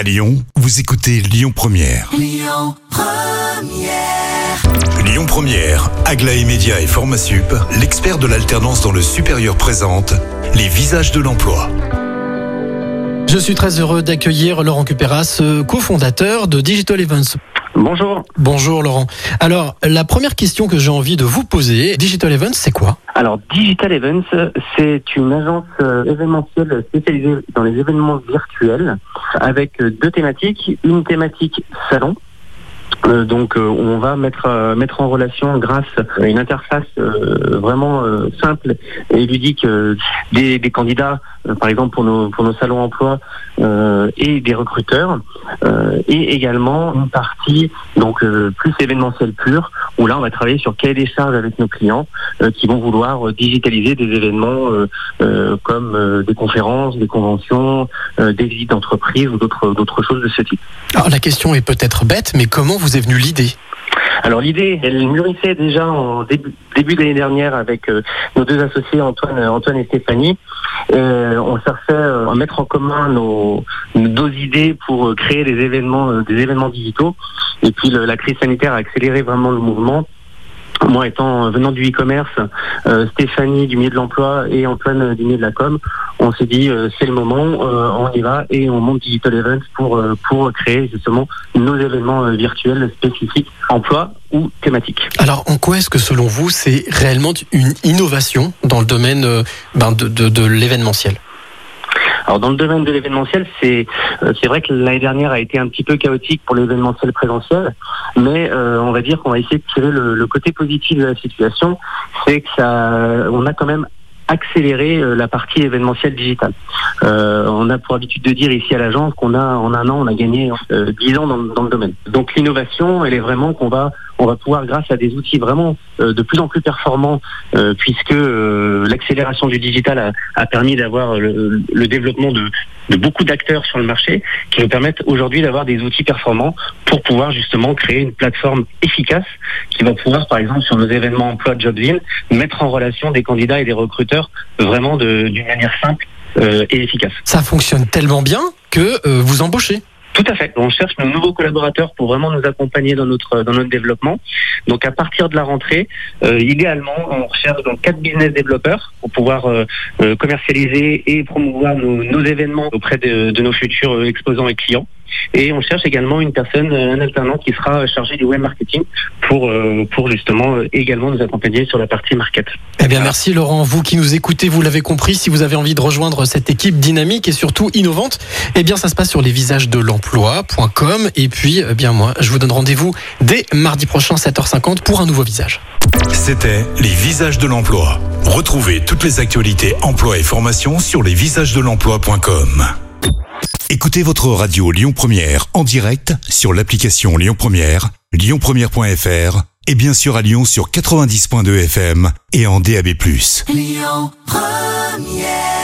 À Lyon, vous écoutez Lyon Première. Lyon Première, Aglaé Média et Formasup, l'expert de l'alternance dans le supérieur présente les visages de l'emploi. Je suis très heureux d'accueillir Laurent Cuperas, euh, cofondateur de Digital Events. Bonjour. Bonjour Laurent. Alors, la première question que j'ai envie de vous poser, Digital Events, c'est quoi? Alors, Digital Events, c'est une agence euh, événementielle spécialisée dans les événements virtuels avec euh, deux thématiques. Une thématique salon. Euh, donc on va mettre mettre en relation grâce à une interface vraiment simple et ludique des, des candidats par exemple pour nos pour nos salons emploi et des recruteurs et également une partie donc plus événementielle pure où là on va travailler sur cahier des charges avec nos clients euh, qui vont vouloir euh, digitaliser des événements euh, comme des conférences, des conventions, des visites d'entreprise ou d'autres choses de ce type. Alors, la question est peut-être bête, mais comment vous est venue l'idée? Alors l'idée, elle mûrissait déjà en début, début d'année dernière avec euh, nos deux associés Antoine, Antoine et Stéphanie. Euh, on cherchait euh, à mettre en commun nos, nos idées pour euh, créer des événements, euh, des événements digitaux. Et puis la crise sanitaire a accéléré vraiment le mouvement. Moi étant euh, venant du e-commerce, euh, Stéphanie du milieu de l'emploi et Antoine euh, du milieu de la com, on s'est dit euh, c'est le moment, euh, on y va et on monte Digital Events pour euh, pour créer justement nos événements euh, virtuels spécifiques emploi ou thématiques. Alors, en quoi est-ce que selon vous, c'est réellement une innovation dans le domaine ben, de, de- de l'événementiel? Alors dans le domaine de l'événementiel, c'est euh, c'est vrai que l'année dernière a été un petit peu chaotique pour l'événementiel présentiel, mais euh, on va dire qu'on va essayer de tirer le, le côté positif de la situation, c'est que ça, on a quand même accéléré euh, la partie événementielle digitale. Euh, on a pour habitude de dire ici à l'agence qu'on a en un an on a gagné euh, 10 ans dans, le domaine. Donc l'innovation, elle est vraiment qu'on va on va pouvoir grâce à des outils vraiment euh, de plus en plus performants, euh, puisque euh, l'accélération du digital a, a permis d'avoir le développement de, de beaucoup d'acteurs sur le marché, qui nous permettent aujourd'hui d'avoir des outils performants pour pouvoir justement créer une plateforme efficace qui va pouvoir, par exemple, sur nos événements emploi Jobvin, mettre en relation des candidats et des recruteurs vraiment d'une manière simple euh, et efficace. Ça fonctionne tellement bien que euh, vous embauchez. Tout à fait. On cherche nos nouveaux collaborateurs pour vraiment nous accompagner dans notre dans notre développement. Donc à partir de la rentrée, euh, idéalement, on recherche donc quatre business développeurs pour pouvoir euh, euh, commercialiser et promouvoir nos, nos événements auprès de, de nos futurs euh, exposants et clients. Et on cherche également une personne, euh, un alternant qui sera chargé du web marketing pour pour justement également nous accompagner sur la partie market. Eh bien, merci Laurent. Vous qui nous écoutez, vous l'avez compris, si vous avez envie de rejoindre cette équipe dynamique et surtout innovante, eh bien, ça se passe sur lesvisagesdelemploi.com. Et puis, eh bien, moi, je vous donne rendez-vous dès mardi prochain, 7h50, pour un nouveau visage. C'était les visages de l'emploi. Retrouvez toutes les actualités emploi et formation sur lesvisagesdelemploi.com. Écoutez votre radio Lyon Première en direct sur l'application Lyon Première, lyonpremière.fr et bien sûr à Lyon sur 90.2 FM et en DAB+. Lyon Première